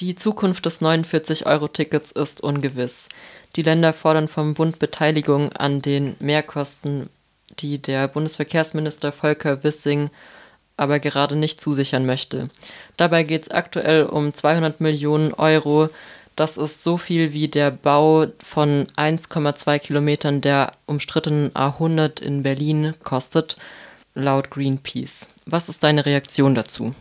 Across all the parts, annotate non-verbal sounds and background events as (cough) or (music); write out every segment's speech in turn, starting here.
Die Zukunft des 49-Euro-Tickets ist ungewiss. Die Länder fordern vom Bund Beteiligung an den Mehrkosten, die der Bundesverkehrsminister Volker Wissing aber gerade nicht zusichern möchte. Dabei geht es aktuell um 200 Millionen Euro. Das ist so viel wie der Bau von 1,2 Kilometern der umstrittenen A100 in Berlin kostet, laut Greenpeace. Was ist deine Reaktion dazu?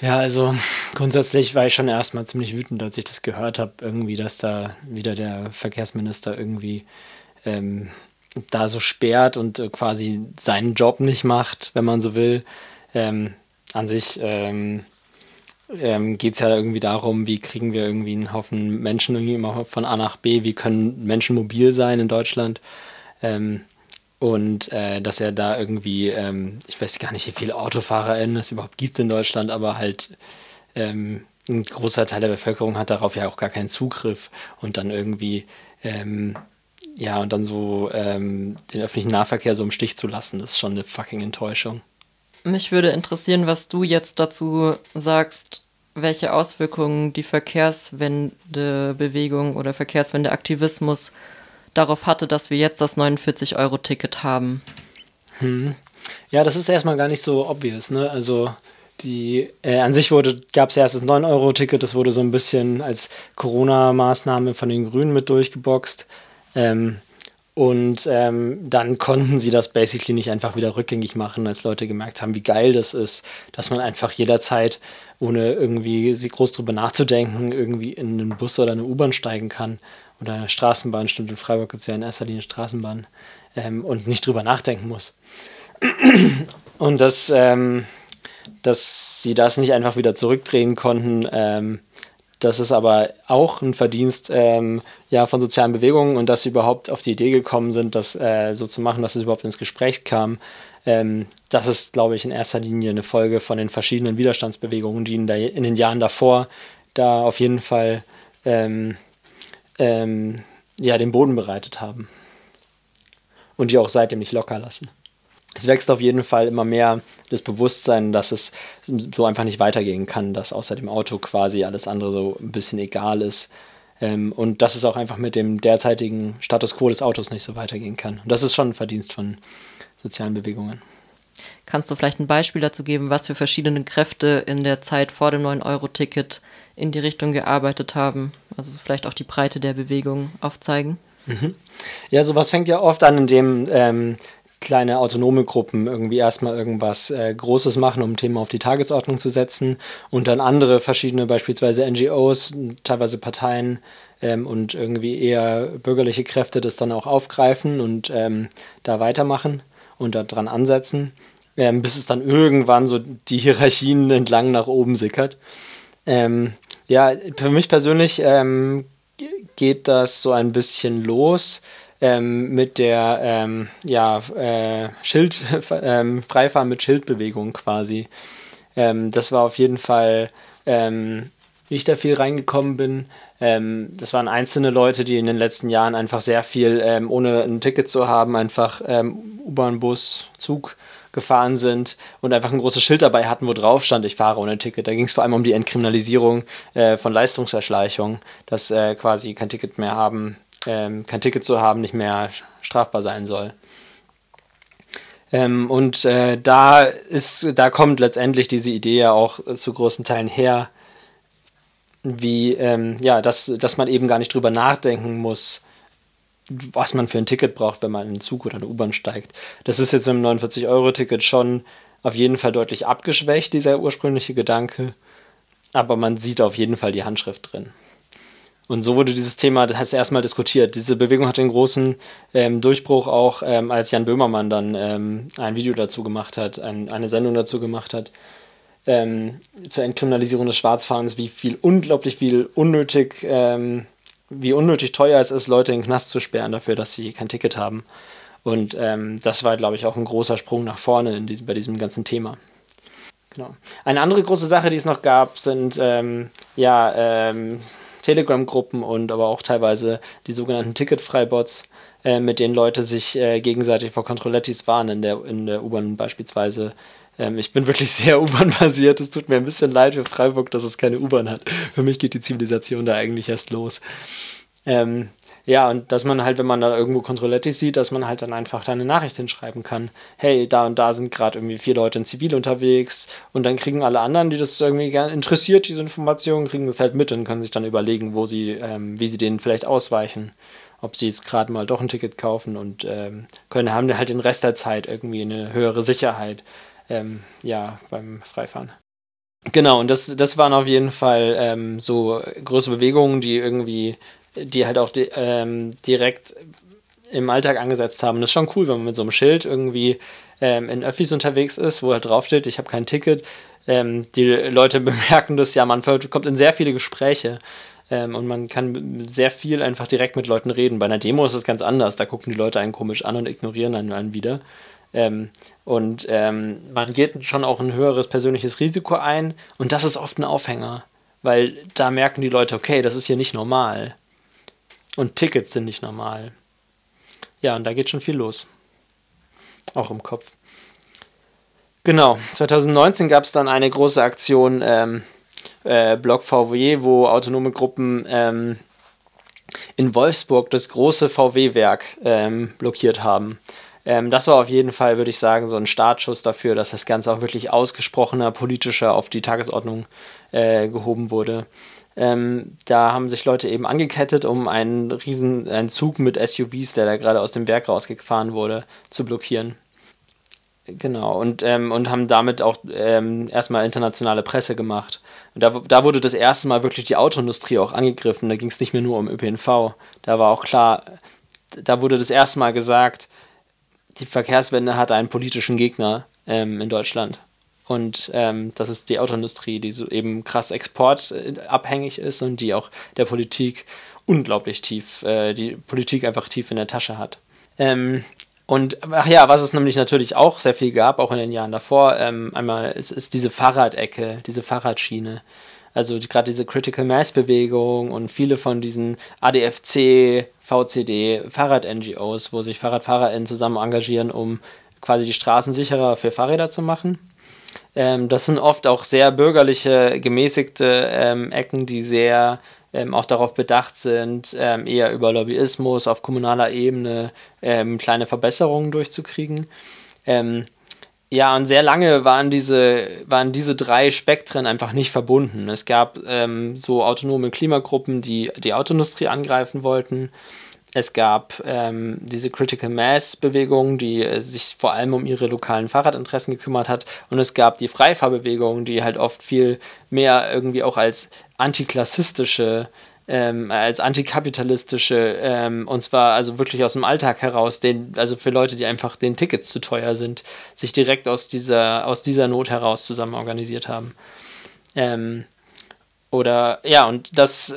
Ja, also grundsätzlich war ich schon erstmal ziemlich wütend, als ich das gehört habe, irgendwie, dass da wieder der Verkehrsminister irgendwie ähm, da so sperrt und äh, quasi seinen Job nicht macht, wenn man so will. Ähm, an sich ähm, ähm, geht es ja irgendwie darum, wie kriegen wir irgendwie einen Haufen Menschen irgendwie immer von A nach B, wie können Menschen mobil sein in Deutschland. Ähm, und äh, dass er da irgendwie, ähm, ich weiß gar nicht, wie viele AutofahrerInnen es überhaupt gibt in Deutschland, aber halt ähm, ein großer Teil der Bevölkerung hat darauf ja auch gar keinen Zugriff und dann irgendwie, ähm, ja, und dann so ähm, den öffentlichen Nahverkehr so im Stich zu lassen, das ist schon eine fucking Enttäuschung. Mich würde interessieren, was du jetzt dazu sagst, welche Auswirkungen die Verkehrswendebewegung oder Verkehrswendeaktivismus darauf hatte, dass wir jetzt das 49-Euro-Ticket haben. Hm. Ja, das ist erstmal gar nicht so obvious, ne? Also die äh, an sich wurde gab es erst das 9-Euro-Ticket, das wurde so ein bisschen als Corona-Maßnahme von den Grünen mit durchgeboxt. Ähm, und ähm, dann konnten sie das basically nicht einfach wieder rückgängig machen, als Leute gemerkt haben, wie geil das ist, dass man einfach jederzeit, ohne irgendwie groß drüber nachzudenken, irgendwie in einen Bus oder eine U-Bahn steigen kann oder eine Straßenbahn, stimmt, in Freiburg gibt es ja in erster Linie Straßenbahn ähm, und nicht drüber nachdenken muss. (clears throat) und dass, ähm, dass sie das nicht einfach wieder zurückdrehen konnten, ähm, das ist aber auch ein Verdienst ähm, ja, von sozialen Bewegungen und dass sie überhaupt auf die Idee gekommen sind, das äh, so zu machen, dass es überhaupt ins Gespräch kam. Ähm, das ist, glaube ich, in erster Linie eine Folge von den verschiedenen Widerstandsbewegungen, die in, der, in den Jahren davor da auf jeden Fall ähm, ähm, ja, den Boden bereitet haben. Und die auch seitdem nicht locker lassen. Es wächst auf jeden Fall immer mehr das Bewusstsein, dass es so einfach nicht weitergehen kann, dass außer dem Auto quasi alles andere so ein bisschen egal ist. Ähm, und dass es auch einfach mit dem derzeitigen Status quo des Autos nicht so weitergehen kann. Und das ist schon ein Verdienst von sozialen Bewegungen. Kannst du vielleicht ein Beispiel dazu geben, was für verschiedene Kräfte in der Zeit vor dem 9-Euro-Ticket in die Richtung gearbeitet haben? Also vielleicht auch die Breite der Bewegung aufzeigen? Mhm. Ja, sowas fängt ja oft an, indem ähm, kleine autonome Gruppen irgendwie erstmal irgendwas äh, Großes machen, um Thema auf die Tagesordnung zu setzen und dann andere verschiedene, beispielsweise NGOs, teilweise Parteien ähm, und irgendwie eher bürgerliche Kräfte das dann auch aufgreifen und ähm, da weitermachen und daran ansetzen, ähm, bis es dann irgendwann so die Hierarchien entlang nach oben sickert. Ähm, ja, für mich persönlich ähm, geht das so ein bisschen los ähm, mit der ähm, ja, äh, Schild, (laughs) ähm, Freifahren mit Schildbewegung quasi. Ähm, das war auf jeden Fall, ähm, wie ich da viel reingekommen bin. Ähm, das waren einzelne Leute, die in den letzten Jahren einfach sehr viel, ohne ein Ticket zu haben, einfach U-Bahn, Bus, Zug gefahren sind und einfach ein großes Schild dabei hatten, wo drauf stand, ich fahre ohne Ticket. Da ging es vor allem um die Entkriminalisierung äh, von Leistungserschleichung, dass äh, quasi kein Ticket mehr haben, ähm, kein Ticket zu haben, nicht mehr strafbar sein soll. Ähm, und äh, da ist, da kommt letztendlich diese Idee ja auch äh, zu großen Teilen her, wie, ähm, ja, dass, dass man eben gar nicht drüber nachdenken muss, was man für ein Ticket braucht, wenn man in einen Zug oder eine U-Bahn steigt. Das ist jetzt im 49-Euro-Ticket schon auf jeden Fall deutlich abgeschwächt, dieser ursprüngliche Gedanke. Aber man sieht auf jeden Fall die Handschrift drin. Und so wurde dieses Thema das heißt erstmal diskutiert. Diese Bewegung hatte einen großen ähm, Durchbruch auch, ähm, als Jan Böhmermann dann ähm, ein Video dazu gemacht hat, ein, eine Sendung dazu gemacht hat, ähm, zur Entkriminalisierung des Schwarzfahrens, wie viel, unglaublich viel unnötig, ähm, wie unnötig teuer es ist, Leute in den Knast zu sperren dafür, dass sie kein Ticket haben. Und ähm, das war, glaube ich, auch ein großer Sprung nach vorne in diesem, bei diesem ganzen Thema. Genau. Eine andere große Sache, die es noch gab, sind ja Telegram-Gruppen und aber auch teilweise die sogenannten Ticket-Freibots, äh, mit denen Leute sich äh, gegenseitig vor Controlettis warnen in der, in der U-Bahn beispielsweise. Ähm, ich bin wirklich (laughs) sehr U-Bahn-basiert. Es tut mir ein bisschen leid für Freiburg, dass es keine U-Bahn hat. Für mich geht die Zivilisation da eigentlich erst los. Ähm, ja, und dass man halt, wenn man da irgendwo Controletti sieht, dass man halt dann einfach da eine Nachricht hinschreiben kann. Hey, da und da sind gerade irgendwie vier Leute in Zivil unterwegs und dann kriegen alle anderen, die das irgendwie gerne interessiert, diese Informationen, kriegen das halt mit und können sich dann überlegen, wo sie, ähm, wie sie denen vielleicht ausweichen. Ob sie jetzt gerade mal doch ein Ticket kaufen und ähm, können, haben halt den Rest der Zeit irgendwie eine höhere Sicherheit, ähm, ja, beim Freifahren. Genau, und das, das waren auf jeden Fall ähm, so große Bewegungen, die irgendwie die halt auch di ähm, direkt im Alltag angesetzt haben. das ist schon cool, wenn man mit so einem Schild irgendwie ähm, in Öffis unterwegs ist, wo halt draufsteht, ich habe kein Ticket. Ähm, die Leute (laughs) bemerken das ja, man kommt in sehr viele Gespräche ähm, und man kann sehr viel einfach direkt mit Leuten reden. Bei einer Demo ist es ganz anders, da gucken die Leute einen komisch an und ignorieren einen, einen wieder. Ähm, und ähm, man geht schon auch ein höheres persönliches Risiko ein und das ist oft ein Aufhänger, weil da merken die Leute, okay, das ist hier nicht normal. Und Tickets sind nicht normal. Ja, und da geht schon viel los. Auch im Kopf. Genau, 2019 gab es dann eine große Aktion ähm, äh, Block VW, wo autonome Gruppen ähm, in Wolfsburg das große VW-Werk ähm, blockiert haben. Ähm, das war auf jeden Fall, würde ich sagen, so ein Startschuss dafür, dass das Ganze auch wirklich ausgesprochener, politischer auf die Tagesordnung äh, gehoben wurde. Ähm, da haben sich Leute eben angekettet, um einen riesen einen Zug mit SUVs, der da gerade aus dem Werk rausgefahren wurde, zu blockieren. Genau, und, ähm, und haben damit auch ähm, erstmal internationale Presse gemacht. Und da, da wurde das erste Mal wirklich die Autoindustrie auch angegriffen. Da ging es nicht mehr nur um ÖPNV. Da war auch klar, da wurde das erste Mal gesagt, die Verkehrswende hat einen politischen Gegner ähm, in Deutschland. Und ähm, das ist die Autoindustrie, die so eben krass exportabhängig ist und die auch der Politik unglaublich tief, äh, die Politik einfach tief in der Tasche hat. Ähm, und ach ja, was es nämlich natürlich auch sehr viel gab, auch in den Jahren davor, ähm, einmal ist, ist diese Fahrradecke, diese Fahrradschiene. Also gerade diese Critical Mass Bewegung und viele von diesen ADFC, VCD, Fahrrad-NGOs, wo sich FahrradfahrerInnen zusammen engagieren, um quasi die Straßen sicherer für Fahrräder zu machen. Ähm, das sind oft auch sehr bürgerliche, gemäßigte ähm, Ecken, die sehr ähm, auch darauf bedacht sind, ähm, eher über Lobbyismus auf kommunaler Ebene ähm, kleine Verbesserungen durchzukriegen. Ähm, ja, und sehr lange waren diese, waren diese drei Spektren einfach nicht verbunden. Es gab so autonome Klimagruppen, die die Autoindustrie angreifen wollten. Es gab ähm, diese Critical Mass Bewegung, die äh, sich vor allem um ihre lokalen Fahrradinteressen gekümmert hat. Und es gab die Freifahrbewegung, die halt oft viel mehr irgendwie auch als antiklassistische, ähm, als antikapitalistische, ähm, und zwar also wirklich aus dem Alltag heraus, den, also für Leute, die einfach den Tickets zu teuer sind, sich direkt aus dieser, aus dieser Not heraus zusammen organisiert haben. Ähm, oder ja, und das,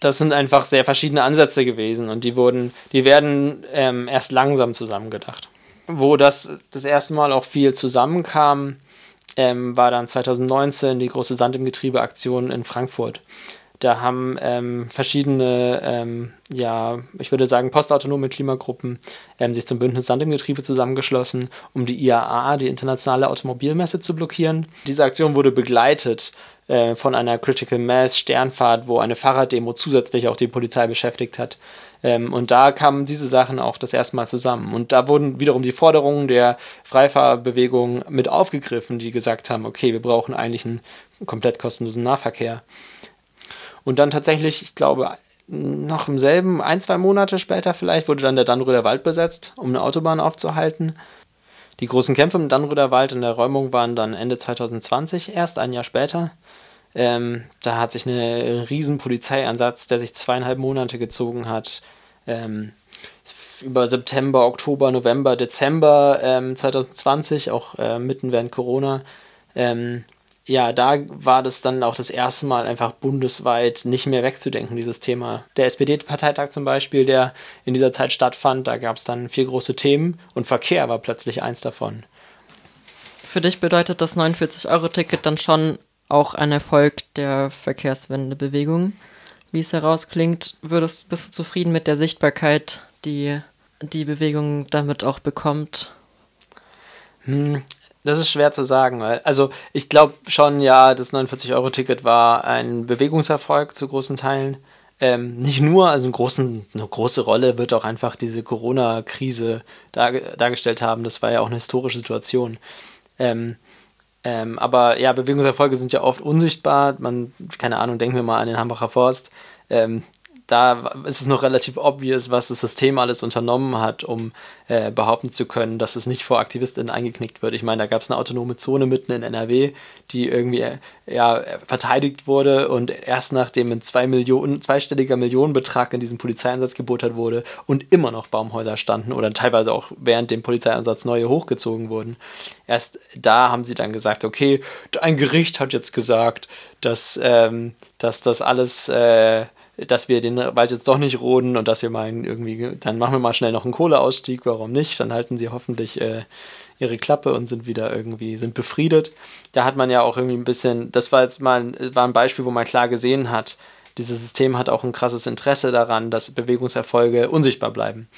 das sind einfach sehr verschiedene Ansätze gewesen und die wurden, die werden ähm, erst langsam zusammengedacht. Wo das das erste Mal auch viel zusammenkam, ähm, war dann 2019 die große Sand im Getriebe Aktion in Frankfurt. Da haben ähm, verschiedene, ähm, ja, ich würde sagen, postautonome Klimagruppen ähm, sich zum Bündnis Sand im Getriebe zusammengeschlossen, um die IAA, die internationale Automobilmesse, zu blockieren. Diese Aktion wurde begleitet äh, von einer Critical Mass Sternfahrt, wo eine Fahrraddemo zusätzlich auch die Polizei beschäftigt hat. Ähm, und da kamen diese Sachen auch das erste Mal zusammen. Und da wurden wiederum die Forderungen der Freifahrbewegung mit aufgegriffen, die gesagt haben, okay, wir brauchen eigentlich einen komplett kostenlosen Nahverkehr. Und dann tatsächlich, ich glaube, noch im selben, ein, zwei Monate später vielleicht, wurde dann der Dannröder Wald besetzt, um eine Autobahn aufzuhalten. Die großen Kämpfe im Dannröder Wald in der Räumung waren dann Ende 2020, erst ein Jahr später. Ähm, da hat sich ein riesen Polizeieinsatz, der sich zweieinhalb Monate gezogen hat, ähm, über September, Oktober, November, Dezember ähm, 2020, auch äh, mitten während Corona, ähm, ja, da war das dann auch das erste Mal einfach bundesweit nicht mehr wegzudenken, dieses Thema. Der SPD-Parteitag zum Beispiel, der in dieser Zeit stattfand, da gab es dann vier große Themen und Verkehr war plötzlich eins davon. Für dich bedeutet das 49-Euro-Ticket dann schon auch ein Erfolg der Verkehrswendebewegung. Wie es herausklingt, würdest, bist du zufrieden mit der Sichtbarkeit, die die Bewegung damit auch bekommt? Das ist schwer zu sagen, weil, also ich glaube schon, ja, das 49-Euro-Ticket war ein Bewegungserfolg zu großen Teilen. Ähm, nicht nur, also großen, eine große Rolle wird auch einfach diese Corona-Krise dar, dargestellt haben. Das war ja auch eine historische Situation. Ähm, ähm, aber ja, Bewegungserfolge sind ja oft unsichtbar. Man, keine Ahnung, denken wir mal an den Hambacher Forst. Ähm, da ist es noch relativ obvious, was das System alles unternommen hat, um äh, behaupten zu können, dass es nicht vor AktivistInnen eingeknickt wird. Ich meine, da gab es eine autonome Zone mitten in NRW, die irgendwie äh, ja, verteidigt wurde und erst nachdem ein zwei Millionen, zweistelliger Millionenbetrag in diesen Polizeieinsatz geboten wurde und immer noch Baumhäuser standen oder teilweise auch während dem Polizeieinsatz neue hochgezogen wurden. Erst da haben sie dann gesagt, okay, ein Gericht hat jetzt gesagt, dass, ähm, dass das alles äh, dass wir den Wald jetzt doch nicht roden und dass wir mal irgendwie, dann machen wir mal schnell noch einen Kohleausstieg, warum nicht? Dann halten sie hoffentlich äh, ihre Klappe und sind wieder irgendwie, sind befriedet. Da hat man ja auch irgendwie ein bisschen, das war jetzt mal war ein Beispiel, wo man klar gesehen hat, dieses System hat auch ein krasses Interesse daran, dass Bewegungserfolge unsichtbar bleiben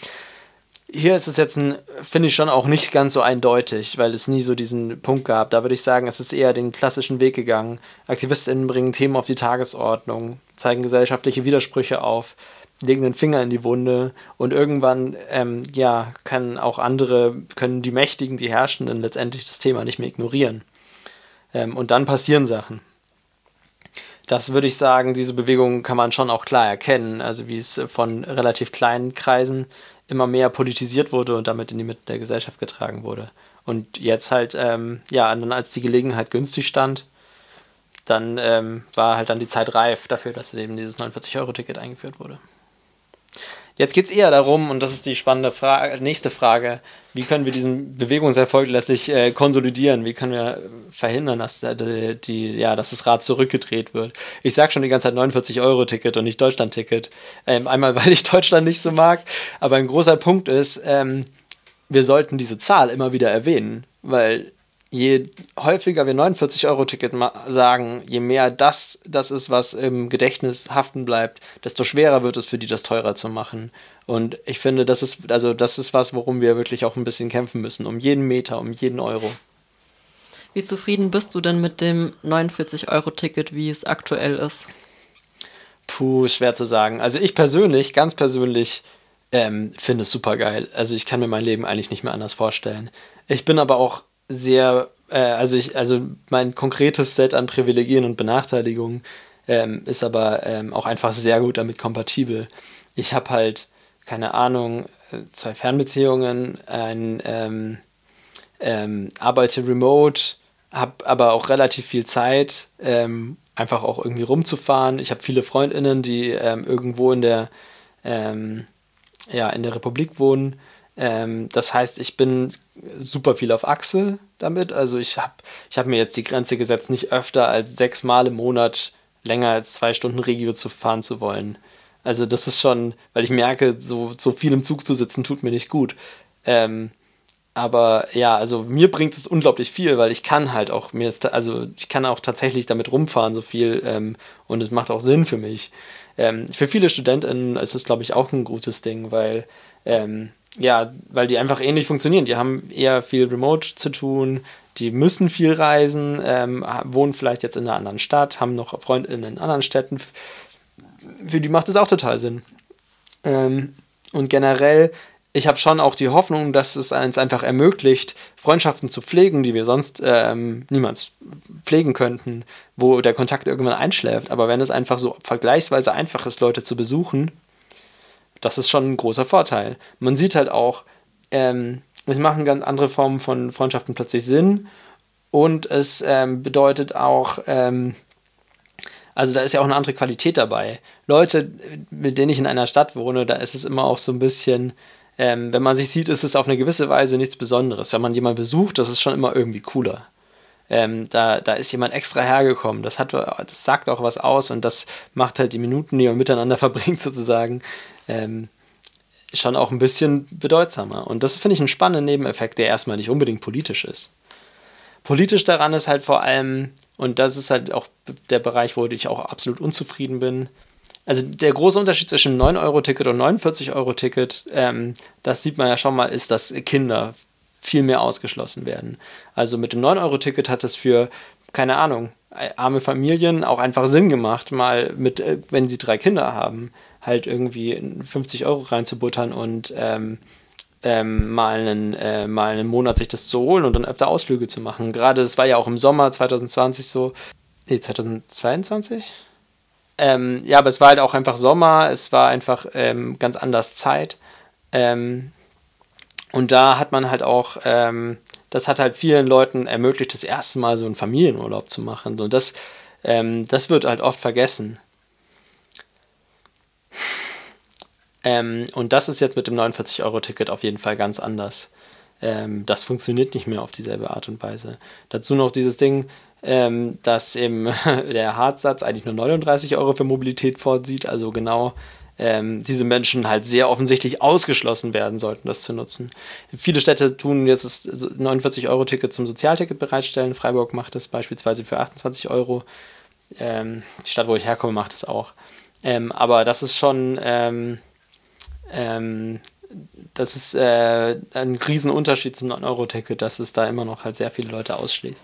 hier ist es jetzt, finde ich schon auch nicht ganz so eindeutig, weil es nie so diesen Punkt gab. Da würde ich sagen, es ist eher den klassischen Weg gegangen. AktivistInnen bringen Themen auf die Tagesordnung, zeigen gesellschaftliche Widersprüche auf, legen den Finger in die Wunde und irgendwann, ähm, ja, können auch andere, können die Mächtigen, die Herrschenden letztendlich das Thema nicht mehr ignorieren. Ähm, und dann passieren Sachen. Das würde ich sagen, diese Bewegung kann man schon auch klar erkennen, also wie es von relativ kleinen Kreisen immer mehr politisiert wurde und damit in die Mitte der Gesellschaft getragen wurde. Und jetzt halt, ähm, ja, dann als die Gelegenheit günstig stand, dann ähm, war halt dann die Zeit reif dafür, dass eben dieses 49-Euro-Ticket eingeführt wurde. Jetzt geht es eher darum, und das ist die spannende Frage, nächste Frage, wie können wir diesen Bewegungserfolg letztlich äh, konsolidieren? Wie können wir verhindern, dass, äh, die, ja, dass das Rad zurückgedreht wird? Ich sage schon die ganze Zeit 49-Euro-Ticket und nicht Deutschland-Ticket. Ähm, einmal, (laughs) weil ich Deutschland nicht so mag, aber ein großer Punkt ist, ähm, wir sollten diese Zahl immer wieder erwähnen, weil je häufiger wir 49-Euro-Ticket sagen, je mehr das das ist, was im Gedächtnis haften bleibt, desto schwerer wird es für die, das teurer zu machen. Und ich finde, das ist, also das ist was, worum wir wirklich auch ein bisschen kämpfen müssen. Um jeden Meter, um jeden Euro. Wie zufrieden bist du denn mit dem 49-Euro-Ticket, wie es aktuell ist? Puh, schwer zu sagen. Also ich persönlich, ganz persönlich, ähm, finde es super geil. Also ich kann mir mein Leben eigentlich nicht mehr anders vorstellen. Ich bin aber auch sehr, äh, also ich, also mein konkretes Set an Privilegien und Benachteiligungen ähm, ist aber ähm, auch einfach sehr gut damit kompatibel. Ich habe halt, keine Ahnung, äh, zwei Fernbeziehungen, ein ähm, ähm, arbeite remote, habe aber auch relativ viel Zeit, ähm, einfach auch irgendwie rumzufahren. Ich habe viele Freundinnen, die ähm, irgendwo in der ähm, ja, in der Republik wohnen. Ähm, das heißt, ich bin super viel auf Achse damit. Also ich habe ich hab mir jetzt die Grenze gesetzt, nicht öfter als sechs Mal im Monat länger als zwei Stunden Regio zu fahren zu wollen. Also das ist schon, weil ich merke, so, so viel im Zug zu sitzen tut mir nicht gut. Ähm, aber ja, also mir bringt es unglaublich viel, weil ich kann halt auch, mir ist, also ich kann auch tatsächlich damit rumfahren so viel ähm, und es macht auch Sinn für mich. Ähm, für viele StudentInnen ist es, glaube ich, auch ein gutes Ding, weil ähm, ja, weil die einfach ähnlich funktionieren. Die haben eher viel Remote zu tun, die müssen viel reisen, ähm, wohnen vielleicht jetzt in einer anderen Stadt, haben noch Freunde in anderen Städten. Für die macht es auch total Sinn. Ähm, und generell, ich habe schon auch die Hoffnung, dass es uns einfach ermöglicht, Freundschaften zu pflegen, die wir sonst ähm, niemals pflegen könnten, wo der Kontakt irgendwann einschläft. Aber wenn es einfach so vergleichsweise einfach ist, Leute zu besuchen, das ist schon ein großer Vorteil. Man sieht halt auch, ähm, es machen ganz andere Formen von Freundschaften plötzlich Sinn und es ähm, bedeutet auch, ähm, also da ist ja auch eine andere Qualität dabei. Leute, mit denen ich in einer Stadt wohne, da ist es immer auch so ein bisschen, ähm, wenn man sich sieht, ist es auf eine gewisse Weise nichts Besonderes. Wenn man jemanden besucht, das ist schon immer irgendwie cooler. Ähm, da, da ist jemand extra hergekommen. Das, hat, das sagt auch was aus und das macht halt die Minuten, die man miteinander (laughs) verbringt, sozusagen, ähm, schon auch ein bisschen bedeutsamer. Und das finde ich einen spannenden Nebeneffekt, der erstmal nicht unbedingt politisch ist. Politisch daran ist halt vor allem, und das ist halt auch der Bereich, wo ich auch absolut unzufrieden bin. Also der große Unterschied zwischen 9-Euro-Ticket und 49-Euro-Ticket, ähm, das sieht man ja schon mal, ist, dass Kinder viel mehr ausgeschlossen werden. Also mit dem 9-Euro-Ticket hat es für, keine Ahnung, arme Familien auch einfach Sinn gemacht, mal mit, äh, wenn sie drei Kinder haben, halt irgendwie 50 Euro reinzubuttern und ähm, ähm, mal, einen, äh, mal einen Monat sich das zu holen und dann öfter Ausflüge zu machen. Gerade es war ja auch im Sommer 2020 so, nee, 2022? Ähm, ja, aber es war halt auch einfach Sommer, es war einfach ähm, ganz anders Zeit. Ähm, und da hat man halt auch, ähm, das hat halt vielen Leuten ermöglicht, das erste Mal so einen Familienurlaub zu machen. Und das, ähm, das wird halt oft vergessen. Ähm, und das ist jetzt mit dem 49-Euro-Ticket auf jeden Fall ganz anders. Ähm, das funktioniert nicht mehr auf dieselbe Art und Weise. Dazu noch dieses Ding, ähm, dass eben (laughs) der Hartsatz eigentlich nur 39 Euro für Mobilität vorsieht, also genau ähm, diese Menschen halt sehr offensichtlich ausgeschlossen werden sollten, das zu nutzen. Viele Städte tun jetzt das 49-Euro-Ticket zum Sozialticket bereitstellen. Freiburg macht das beispielsweise für 28 Euro. Ähm, die Stadt, wo ich herkomme, macht es auch. Ähm, aber das ist schon ähm, ähm, das ist äh, ein Riesenunterschied zum 9-Euro-Ticket, dass es da immer noch halt sehr viele Leute ausschließt.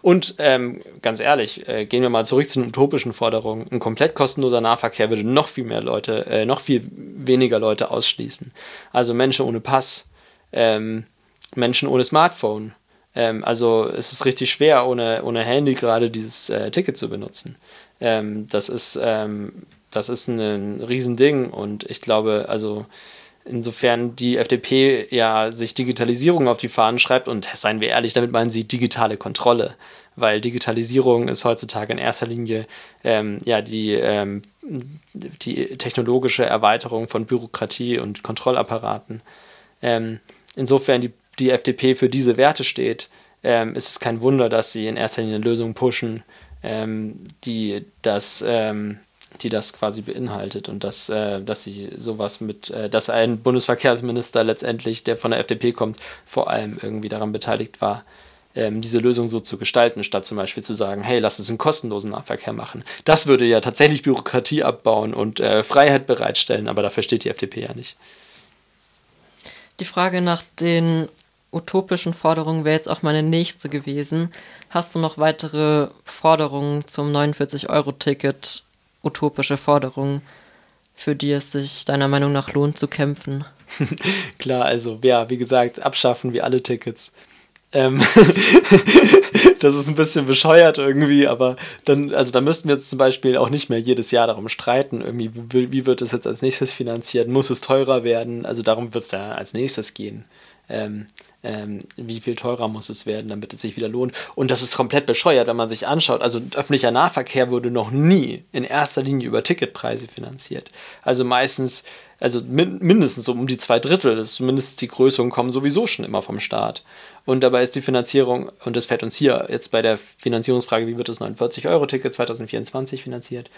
Und ähm, ganz ehrlich, äh, gehen wir mal zurück zu den utopischen Forderungen. Ein komplett kostenloser Nahverkehr würde noch viel mehr Leute, äh, noch viel weniger Leute ausschließen. Also Menschen ohne Pass, ähm, Menschen ohne Smartphone. Ähm, also es ist richtig schwer, ohne, ohne Handy gerade dieses äh, Ticket zu benutzen. Ähm, das ist ähm, das ist ein Riesending und ich glaube, also insofern die FDP ja sich Digitalisierung auf die Fahnen schreibt und seien wir ehrlich, damit meinen sie digitale Kontrolle, weil Digitalisierung ist heutzutage in erster Linie ähm, ja die, ähm, die technologische Erweiterung von Bürokratie und Kontrollapparaten. Ähm, insofern die, die FDP für diese Werte steht, ähm, ist es kein Wunder, dass sie in erster Linie Lösungen pushen, ähm, die das ähm, die das quasi beinhaltet und dass, äh, dass sie sowas mit, äh, dass ein Bundesverkehrsminister letztendlich, der von der FDP kommt, vor allem irgendwie daran beteiligt war, ähm, diese Lösung so zu gestalten, statt zum Beispiel zu sagen, hey, lass uns einen kostenlosen Nahverkehr machen. Das würde ja tatsächlich Bürokratie abbauen und äh, Freiheit bereitstellen, aber dafür steht die FDP ja nicht. Die Frage nach den utopischen Forderungen wäre jetzt auch meine nächste gewesen. Hast du noch weitere Forderungen zum 49-Euro-Ticket utopische Forderung, für die es sich deiner Meinung nach lohnt zu kämpfen? (laughs) Klar, also ja, wie gesagt, abschaffen wie alle Tickets. Ähm (laughs) das ist ein bisschen bescheuert irgendwie, aber dann, also da müssten wir jetzt zum Beispiel auch nicht mehr jedes Jahr darum streiten, irgendwie, wie, wie wird es jetzt als nächstes finanziert, muss es teurer werden, also darum wird es dann als nächstes gehen. Ähm, ähm, wie viel teurer muss es werden, damit es sich wieder lohnt. Und das ist komplett bescheuert, wenn man sich anschaut. Also öffentlicher Nahverkehr wurde noch nie in erster Linie über Ticketpreise finanziert. Also meistens, also min mindestens um die zwei Drittel, das zumindest die Größeren kommen sowieso schon immer vom Staat. Und dabei ist die Finanzierung, und das fällt uns hier jetzt bei der Finanzierungsfrage, wie wird das 49-Euro-Ticket 2024 finanziert,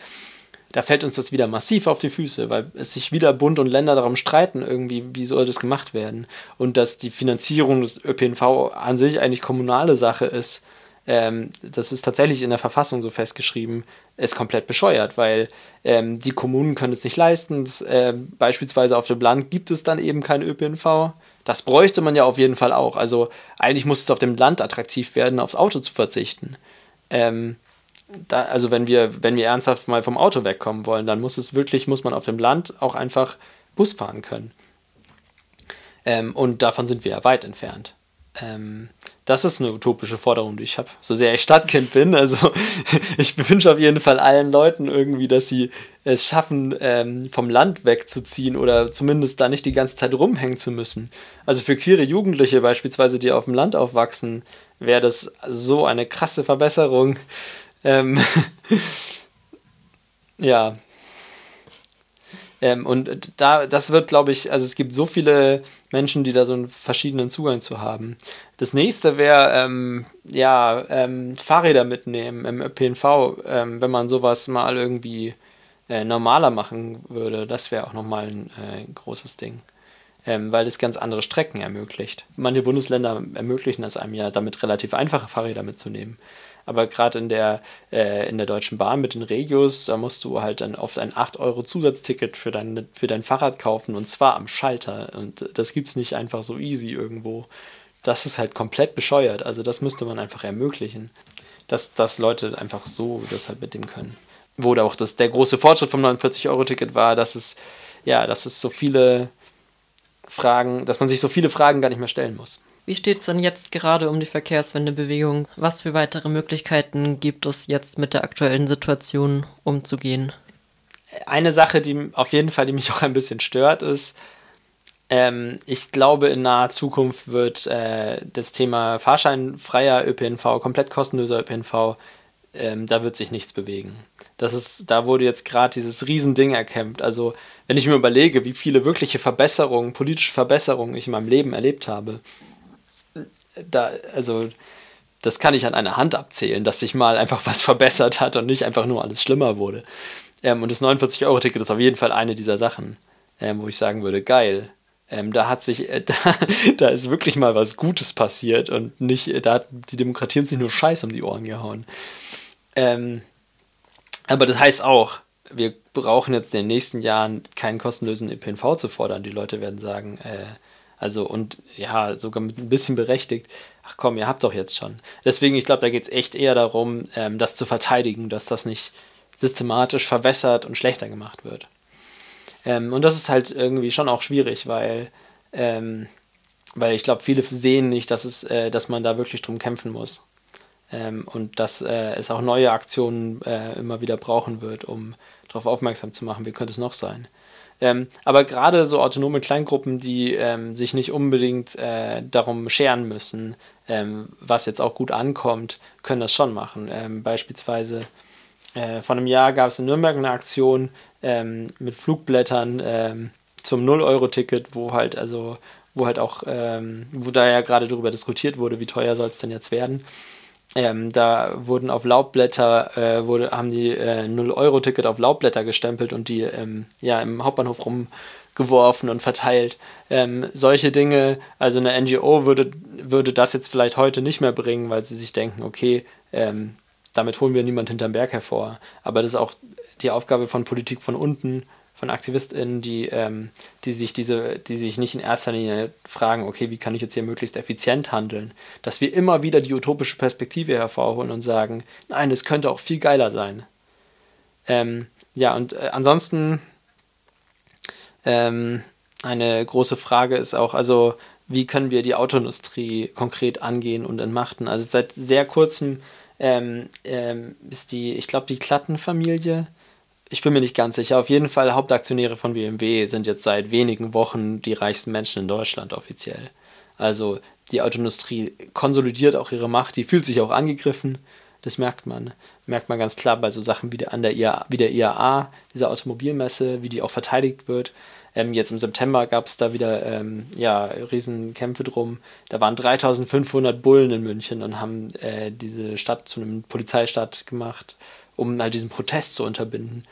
da fällt uns das wieder massiv auf die Füße, weil es sich wieder Bund und Länder darum streiten, irgendwie, wie soll das gemacht werden. Und dass die Finanzierung des ÖPNV an sich eigentlich kommunale Sache ist, ähm, das ist tatsächlich in der Verfassung so festgeschrieben, ist komplett bescheuert, weil ähm, die Kommunen können es nicht leisten. Das, äh, beispielsweise auf dem Land gibt es dann eben kein ÖPNV. Das bräuchte man ja auf jeden Fall auch. Also eigentlich muss es auf dem Land attraktiv werden, aufs Auto zu verzichten. Ähm, da, also wenn wir, wenn wir ernsthaft mal vom Auto wegkommen wollen, dann muss es wirklich, muss man auf dem Land auch einfach Bus fahren können. Ähm, und davon sind wir ja weit entfernt. Ähm, das ist eine utopische Forderung, die ich habe. So sehr ich Stadtkind bin, also (laughs) ich wünsche auf jeden Fall allen Leuten irgendwie, dass sie es schaffen, ähm, vom Land wegzuziehen oder zumindest da nicht die ganze Zeit rumhängen zu müssen. Also für queere Jugendliche beispielsweise, die auf dem Land aufwachsen, wäre das so eine krasse Verbesserung. Ähm, (laughs) ja. Ähm, und da, das wird, glaube ich, also es gibt so viele Menschen, die da so einen verschiedenen Zugang zu haben. Das nächste wäre, ähm, ja, ähm, Fahrräder mitnehmen im ÖPNV, ähm, wenn man sowas mal irgendwie äh, normaler machen würde. Das wäre auch nochmal ein äh, großes Ding. Ähm, weil es ganz andere Strecken ermöglicht. Manche Bundesländer ermöglichen es einem ja, damit relativ einfache Fahrräder mitzunehmen. Aber gerade in der, äh, in der Deutschen Bahn mit den Regios, da musst du halt dann oft ein 8 Euro Zusatzticket für dein, für dein Fahrrad kaufen und zwar am Schalter. Und das gibt es nicht einfach so easy irgendwo. das ist halt komplett bescheuert. Also das müsste man einfach ermöglichen, dass, dass Leute einfach so das halt mit dem können. Wo auch das, der große Fortschritt vom 49-Euro-Ticket war, dass es, ja, dass es so viele Fragen, dass man sich so viele Fragen gar nicht mehr stellen muss. Wie steht es denn jetzt gerade um die Verkehrswendebewegung? Was für weitere Möglichkeiten gibt es jetzt mit der aktuellen Situation umzugehen? Eine Sache, die auf jeden Fall, die mich (laughs) auch ein bisschen stört, ist, ähm, ich glaube, in naher Zukunft wird äh, das Thema fahrscheinfreier ÖPNV, komplett kostenloser ÖPNV, ähm, da wird sich nichts bewegen. Das ist, da wurde jetzt gerade dieses Riesending erkämpft. Also, wenn ich mir überlege, wie viele wirkliche Verbesserungen, politische Verbesserungen ich in meinem Leben erlebt habe, da, also, das kann ich an einer Hand abzählen, dass sich mal einfach was (laughs) verbessert hat und nicht einfach nur alles schlimmer wurde. Ähm, und das 49-Euro-Ticket ist auf jeden Fall eine dieser Sachen, ähm, wo ich sagen würde, geil. Ähm, da hat sich, äh, (laughs) da, da ist wirklich mal was Gutes passiert und nicht, äh, da hat die Demokratie uns nicht nur Scheiß um die Ohren gehauen. Ähm, aber das heißt auch, wir brauchen jetzt in den nächsten Jahren keinen kostenlosen ÖPNV zu fordern. Die Leute werden sagen, äh, also und ja, sogar mit ein bisschen berechtigt, ach komm, ihr habt doch jetzt schon. Deswegen, ich glaube, da geht es echt eher darum, ähm, das zu verteidigen, dass das nicht systematisch verwässert und schlechter gemacht wird. Ähm, und das ist halt irgendwie schon auch schwierig, weil, ähm, weil ich glaube, viele sehen nicht, dass, es, äh, dass man da wirklich drum kämpfen muss. Ähm, und dass äh, es auch neue Aktionen äh, immer wieder brauchen wird, um darauf aufmerksam zu machen, wie könnte es noch sein. Ähm, aber gerade so autonome Kleingruppen, die ähm, sich nicht unbedingt äh, darum scheren müssen, ähm, was jetzt auch gut ankommt, können das schon machen. Ähm, beispielsweise äh, vor einem Jahr gab es in Nürnberg eine Aktion ähm, mit Flugblättern ähm, zum 0-Euro-Ticket, wo halt also wo halt auch, wo da ja gerade darüber diskutiert wurde, wie teuer soll es denn jetzt werden. Ähm, da wurden auf Laubblätter, äh, wurde, haben die äh, 0-Euro-Ticket auf Laubblätter gestempelt und die ähm, ja, im Hauptbahnhof rumgeworfen und verteilt. Ähm, solche Dinge, also eine NGO würde, würde das jetzt vielleicht heute nicht mehr bringen, weil sie sich denken, okay, ähm, damit holen wir niemand hinterm Berg hervor. Aber das ist auch die Aufgabe von Politik von unten, von AktivistInnen, die, ähm, die sich diese, die sich nicht in erster Linie fragen, okay, wie kann ich jetzt hier möglichst effizient handeln, dass wir immer wieder die utopische Perspektive hervorholen und sagen, nein, es könnte auch viel geiler sein. Ähm, ja, und äh, ansonsten ähm, eine große Frage ist auch, also wie können wir die Autoindustrie konkret angehen und entmachten? Also seit sehr kurzem ähm, ähm, ist die, ich glaube, die Klattenfamilie ich bin mir nicht ganz sicher. Auf jeden Fall Hauptaktionäre von BMW sind jetzt seit wenigen Wochen die reichsten Menschen in Deutschland offiziell. Also die Autoindustrie konsolidiert auch ihre Macht, die fühlt sich auch angegriffen. Das merkt man. Merkt man ganz klar bei so Sachen wie der, an der IAA, wie der IAA, dieser Automobilmesse, wie die auch verteidigt wird. Ähm, jetzt im September gab es da wieder ähm, ja, Riesenkämpfe drum. Da waren 3500 Bullen in München und haben äh, diese Stadt zu einem Polizeistadt gemacht, um halt diesen Protest zu unterbinden.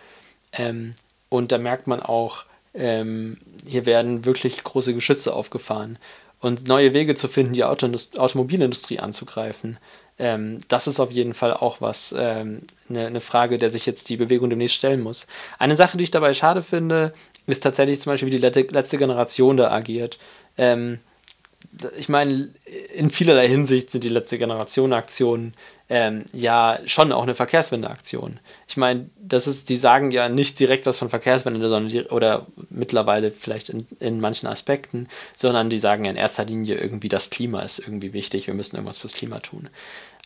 Ähm, und da merkt man auch, ähm, hier werden wirklich große Geschütze aufgefahren. Und neue Wege zu finden, die Automobilindustrie anzugreifen, ähm, das ist auf jeden Fall auch was, eine ähm, ne Frage, der sich jetzt die Bewegung demnächst stellen muss. Eine Sache, die ich dabei schade finde, ist tatsächlich zum Beispiel, wie die letzte Generation da agiert. Ähm, ich meine, in vielerlei Hinsicht sind die letzte Generation Aktionen ähm, ja schon auch eine Verkehrswendeaktion. Ich meine, das ist, die sagen ja nicht direkt was von Verkehrswende, sondern die, oder mittlerweile vielleicht in, in manchen Aspekten, sondern die sagen in erster Linie irgendwie, das Klima ist irgendwie wichtig, wir müssen irgendwas fürs Klima tun.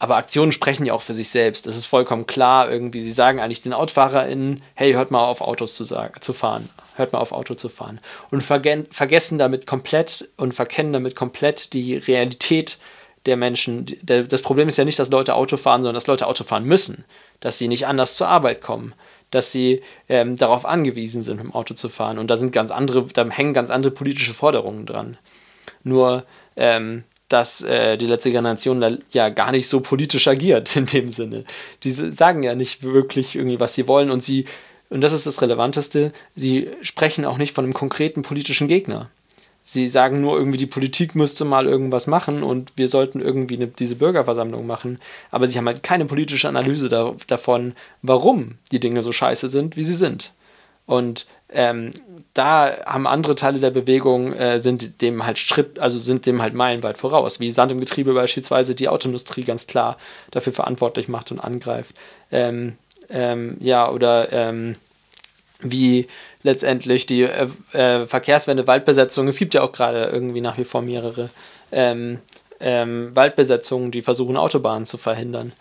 Aber Aktionen sprechen ja auch für sich selbst. Das ist vollkommen klar irgendwie. Sie sagen eigentlich den AutofahrerInnen, hey, hört mal auf Autos zu, sagen, zu fahren. Hört mal auf Auto zu fahren. Und vergessen damit komplett und verkennen damit komplett die Realität der Menschen. Das Problem ist ja nicht, dass Leute Auto fahren, sondern dass Leute Auto fahren müssen. Dass sie nicht anders zur Arbeit kommen. Dass sie ähm, darauf angewiesen sind, mit dem Auto zu fahren. Und da sind ganz andere, da hängen ganz andere politische Forderungen dran. Nur, ähm, dass äh, die letzte Generation da ja gar nicht so politisch agiert (laughs) in dem Sinne. Die sagen ja nicht wirklich irgendwie, was sie wollen und sie, und das ist das Relevanteste, sie sprechen auch nicht von einem konkreten politischen Gegner. Sie sagen nur irgendwie, die Politik müsste mal irgendwas machen und wir sollten irgendwie eine, diese Bürgerversammlung machen. Aber sie haben halt keine politische Analyse da, davon, warum die Dinge so scheiße sind, wie sie sind. Und ähm, da haben andere Teile der Bewegung äh, sind dem halt Schritt, also sind dem halt meilenweit voraus, wie Sand im Getriebe beispielsweise die Autoindustrie ganz klar dafür verantwortlich macht und angreift. Ähm, ähm, ja, oder ähm, wie letztendlich die äh, äh, Verkehrswende, Waldbesetzung, es gibt ja auch gerade irgendwie nach wie vor mehrere ähm, ähm, Waldbesetzungen, die versuchen, Autobahnen zu verhindern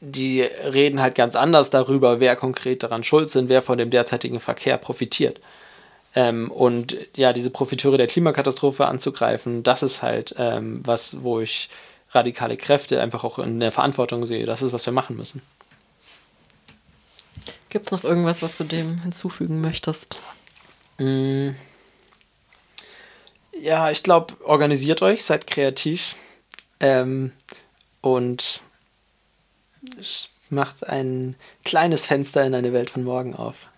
die reden halt ganz anders darüber, wer konkret daran schuld sind, wer von dem derzeitigen Verkehr profitiert. Ähm, und ja, diese Profiteure der Klimakatastrophe anzugreifen, das ist halt ähm, was, wo ich radikale Kräfte einfach auch in der Verantwortung sehe. Das ist, was wir machen müssen. Gibt es noch irgendwas, was du dem hinzufügen möchtest? Mm. Ja, ich glaube, organisiert euch, seid kreativ ähm, und macht ein kleines Fenster in eine Welt von morgen auf.